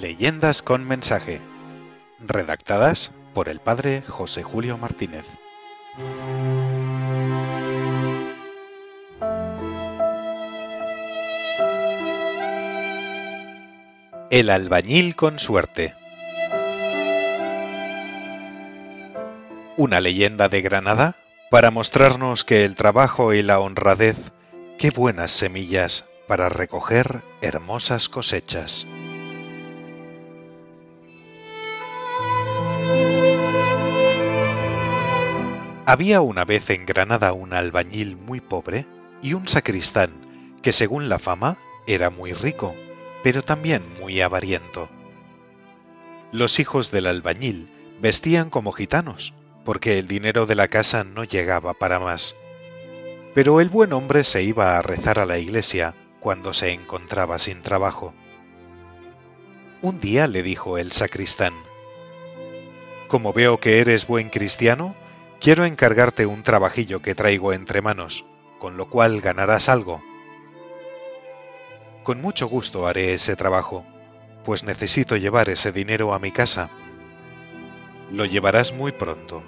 Leyendas con mensaje. Redactadas por el padre José Julio Martínez. El albañil con suerte. Una leyenda de Granada para mostrarnos que el trabajo y la honradez, qué buenas semillas para recoger hermosas cosechas. Había una vez en Granada un albañil muy pobre y un sacristán que según la fama era muy rico, pero también muy avariento. Los hijos del albañil vestían como gitanos, porque el dinero de la casa no llegaba para más. Pero el buen hombre se iba a rezar a la iglesia cuando se encontraba sin trabajo. Un día le dijo el sacristán, Como veo que eres buen cristiano, quiero encargarte un trabajillo que traigo entre manos, con lo cual ganarás algo. Con mucho gusto haré ese trabajo, pues necesito llevar ese dinero a mi casa. Lo llevarás muy pronto.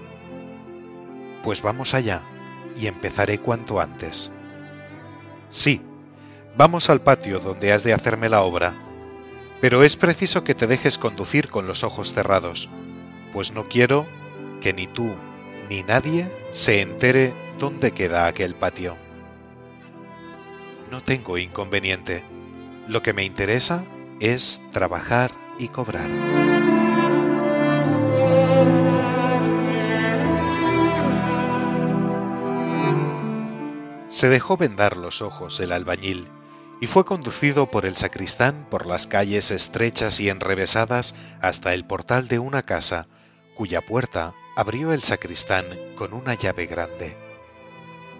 Pues vamos allá, y empezaré cuanto antes. Sí, vamos al patio donde has de hacerme la obra, pero es preciso que te dejes conducir con los ojos cerrados, pues no quiero que ni tú ni nadie se entere dónde queda aquel patio. No tengo inconveniente. Lo que me interesa es trabajar y cobrar. Se dejó vendar los ojos el albañil y fue conducido por el sacristán por las calles estrechas y enrevesadas hasta el portal de una casa, cuya puerta abrió el sacristán con una llave grande.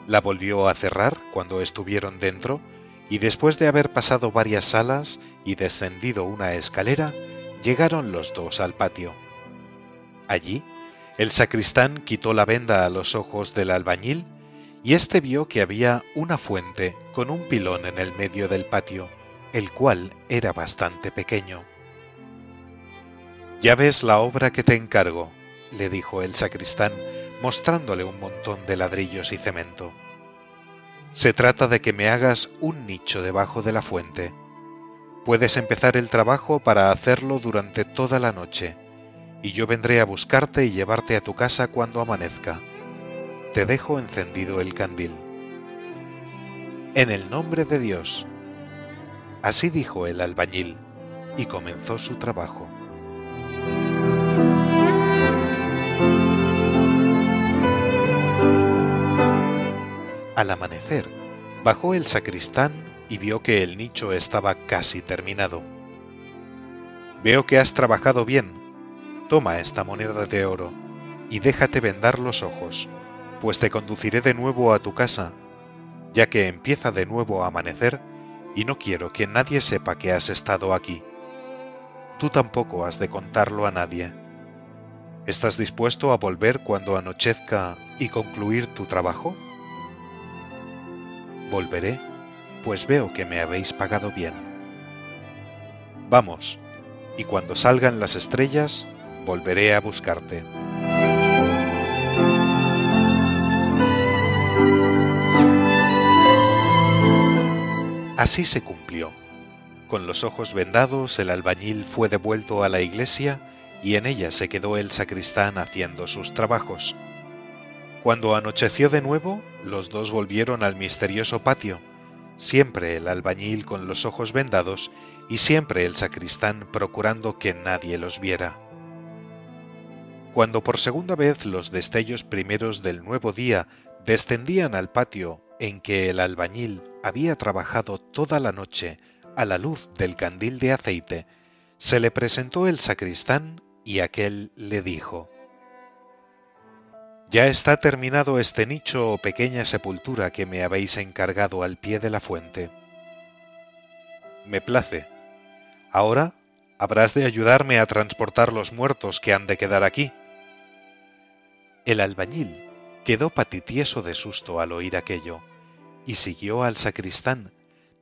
La volvió a cerrar cuando estuvieron dentro y después de haber pasado varias salas y descendido una escalera, llegaron los dos al patio. Allí, el sacristán quitó la venda a los ojos del albañil y éste vio que había una fuente con un pilón en el medio del patio, el cual era bastante pequeño. Ya ves la obra que te encargo, le dijo el sacristán, mostrándole un montón de ladrillos y cemento. Se trata de que me hagas un nicho debajo de la fuente. Puedes empezar el trabajo para hacerlo durante toda la noche, y yo vendré a buscarte y llevarte a tu casa cuando amanezca. Te dejo encendido el candil. En el nombre de Dios. Así dijo el albañil, y comenzó su trabajo. Al amanecer, bajó el sacristán y vio que el nicho estaba casi terminado. Veo que has trabajado bien. Toma esta moneda de oro y déjate vendar los ojos, pues te conduciré de nuevo a tu casa, ya que empieza de nuevo a amanecer y no quiero que nadie sepa que has estado aquí. Tú tampoco has de contarlo a nadie. ¿Estás dispuesto a volver cuando anochezca y concluir tu trabajo? Volveré, pues veo que me habéis pagado bien. Vamos, y cuando salgan las estrellas, volveré a buscarte. Así se cumplió. Con los ojos vendados, el albañil fue devuelto a la iglesia y en ella se quedó el sacristán haciendo sus trabajos. Cuando anocheció de nuevo, los dos volvieron al misterioso patio, siempre el albañil con los ojos vendados y siempre el sacristán procurando que nadie los viera. Cuando por segunda vez los destellos primeros del nuevo día descendían al patio en que el albañil había trabajado toda la noche a la luz del candil de aceite, se le presentó el sacristán y aquel le dijo, ya está terminado este nicho o pequeña sepultura que me habéis encargado al pie de la fuente. Me place. Ahora habrás de ayudarme a transportar los muertos que han de quedar aquí. El albañil quedó patitieso de susto al oír aquello, y siguió al sacristán,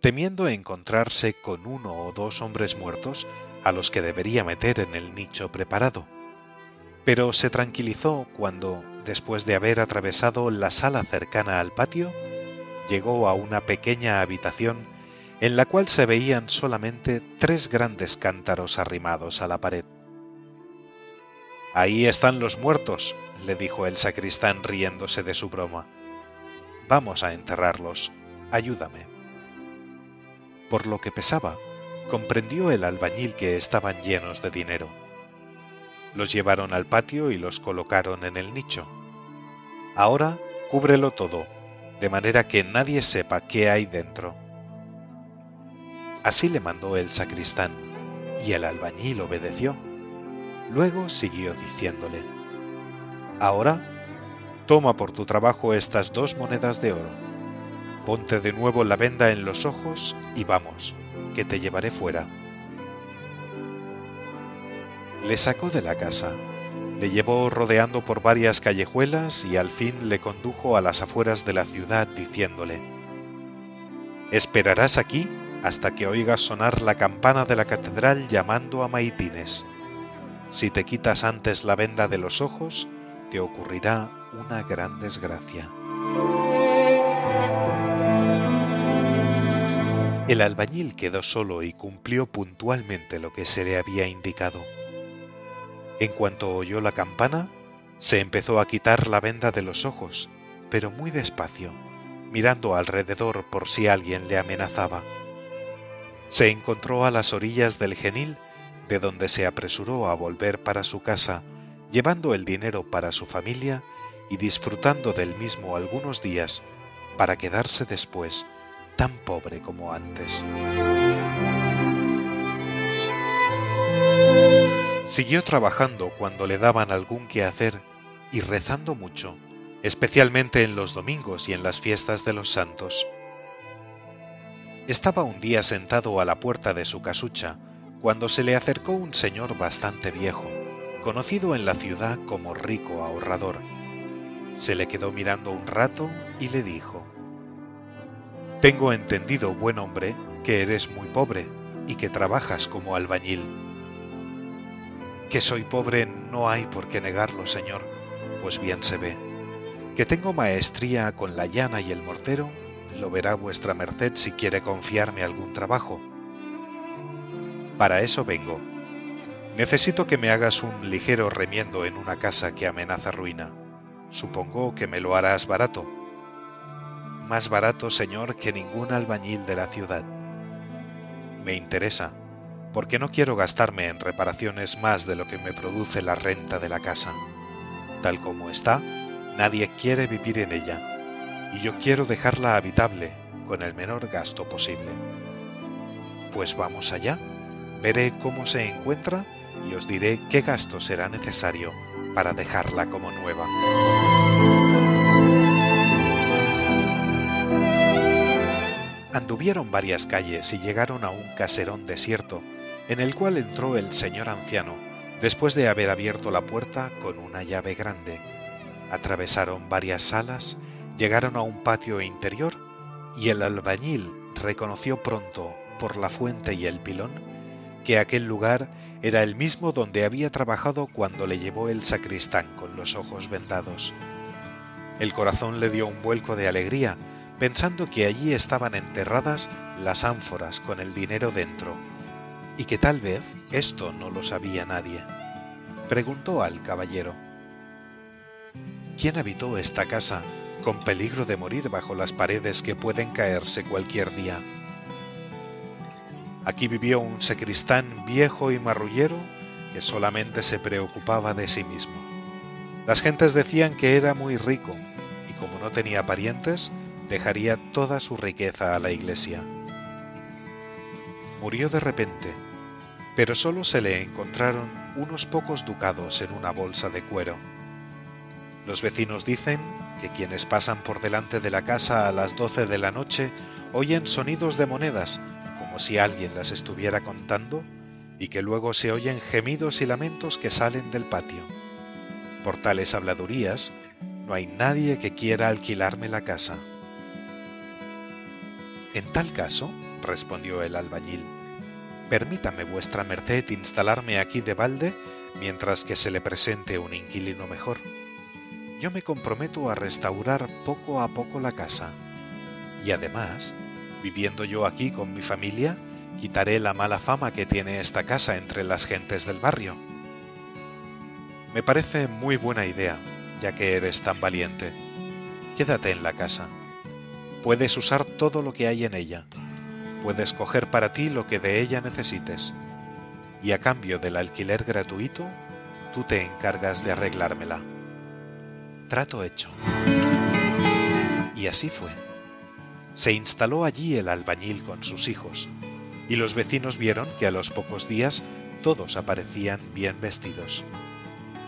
temiendo encontrarse con uno o dos hombres muertos a los que debería meter en el nicho preparado. Pero se tranquilizó cuando, después de haber atravesado la sala cercana al patio, llegó a una pequeña habitación en la cual se veían solamente tres grandes cántaros arrimados a la pared. Ahí están los muertos, le dijo el sacristán riéndose de su broma. Vamos a enterrarlos. Ayúdame. Por lo que pesaba, comprendió el albañil que estaban llenos de dinero. Los llevaron al patio y los colocaron en el nicho. Ahora cúbrelo todo, de manera que nadie sepa qué hay dentro. Así le mandó el sacristán, y el albañil obedeció. Luego siguió diciéndole, Ahora, toma por tu trabajo estas dos monedas de oro, ponte de nuevo la venda en los ojos y vamos, que te llevaré fuera. Le sacó de la casa, le llevó rodeando por varias callejuelas y al fin le condujo a las afueras de la ciudad diciéndole, Esperarás aquí hasta que oigas sonar la campana de la catedral llamando a maitines. Si te quitas antes la venda de los ojos, te ocurrirá una gran desgracia. El albañil quedó solo y cumplió puntualmente lo que se le había indicado. En cuanto oyó la campana, se empezó a quitar la venda de los ojos, pero muy despacio, mirando alrededor por si alguien le amenazaba. Se encontró a las orillas del genil de donde se apresuró a volver para su casa, llevando el dinero para su familia y disfrutando del mismo algunos días para quedarse después tan pobre como antes. Siguió trabajando cuando le daban algún que hacer y rezando mucho, especialmente en los domingos y en las fiestas de los santos. Estaba un día sentado a la puerta de su casucha, cuando se le acercó un señor bastante viejo, conocido en la ciudad como rico ahorrador. Se le quedó mirando un rato y le dijo, Tengo entendido, buen hombre, que eres muy pobre y que trabajas como albañil. Que soy pobre no hay por qué negarlo, señor, pues bien se ve. Que tengo maestría con la llana y el mortero, lo verá vuestra merced si quiere confiarme algún trabajo para eso vengo. Necesito que me hagas un ligero remiendo en una casa que amenaza ruina. Supongo que me lo harás barato. Más barato, señor, que ningún albañil de la ciudad. Me interesa, porque no quiero gastarme en reparaciones más de lo que me produce la renta de la casa. Tal como está, nadie quiere vivir en ella, y yo quiero dejarla habitable con el menor gasto posible. Pues vamos allá. Veré cómo se encuentra y os diré qué gasto será necesario para dejarla como nueva. Anduvieron varias calles y llegaron a un caserón desierto, en el cual entró el señor anciano, después de haber abierto la puerta con una llave grande. Atravesaron varias salas, llegaron a un patio interior, y el albañil reconoció pronto, por la fuente y el pilón, que aquel lugar era el mismo donde había trabajado cuando le llevó el sacristán con los ojos vendados. El corazón le dio un vuelco de alegría, pensando que allí estaban enterradas las ánforas con el dinero dentro, y que tal vez esto no lo sabía nadie. Preguntó al caballero, ¿quién habitó esta casa con peligro de morir bajo las paredes que pueden caerse cualquier día? Aquí vivió un sacristán viejo y marrullero que solamente se preocupaba de sí mismo. Las gentes decían que era muy rico y como no tenía parientes, dejaría toda su riqueza a la iglesia. Murió de repente, pero solo se le encontraron unos pocos ducados en una bolsa de cuero. Los vecinos dicen que quienes pasan por delante de la casa a las doce de la noche oyen sonidos de monedas si alguien las estuviera contando y que luego se oyen gemidos y lamentos que salen del patio. Por tales habladurías, no hay nadie que quiera alquilarme la casa. En tal caso, respondió el albañil, Permítame vuestra merced instalarme aquí de balde mientras que se le presente un inquilino mejor. Yo me comprometo a restaurar poco a poco la casa. Y además, viviendo yo aquí con mi familia, quitaré la mala fama que tiene esta casa entre las gentes del barrio. Me parece muy buena idea, ya que eres tan valiente. Quédate en la casa. Puedes usar todo lo que hay en ella. Puedes coger para ti lo que de ella necesites. Y a cambio del alquiler gratuito, tú te encargas de arreglármela. Trato hecho. Y así fue. Se instaló allí el albañil con sus hijos, y los vecinos vieron que a los pocos días todos aparecían bien vestidos.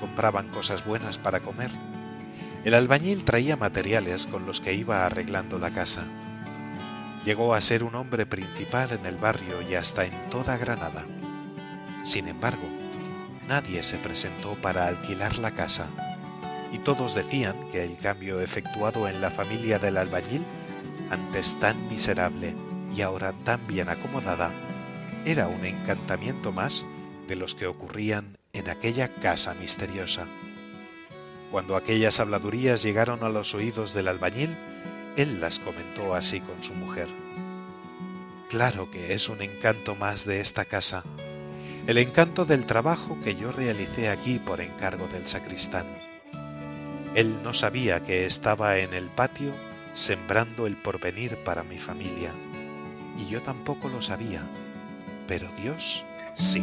Compraban cosas buenas para comer. El albañil traía materiales con los que iba arreglando la casa. Llegó a ser un hombre principal en el barrio y hasta en toda Granada. Sin embargo, nadie se presentó para alquilar la casa, y todos decían que el cambio efectuado en la familia del albañil, antes tan miserable y ahora tan bien acomodada, era un encantamiento más de los que ocurrían en aquella casa misteriosa. Cuando aquellas habladurías llegaron a los oídos del albañil, él las comentó así con su mujer. Claro que es un encanto más de esta casa, el encanto del trabajo que yo realicé aquí por encargo del sacristán. Él no sabía que estaba en el patio sembrando el porvenir para mi familia y yo tampoco lo sabía, pero Dios sí.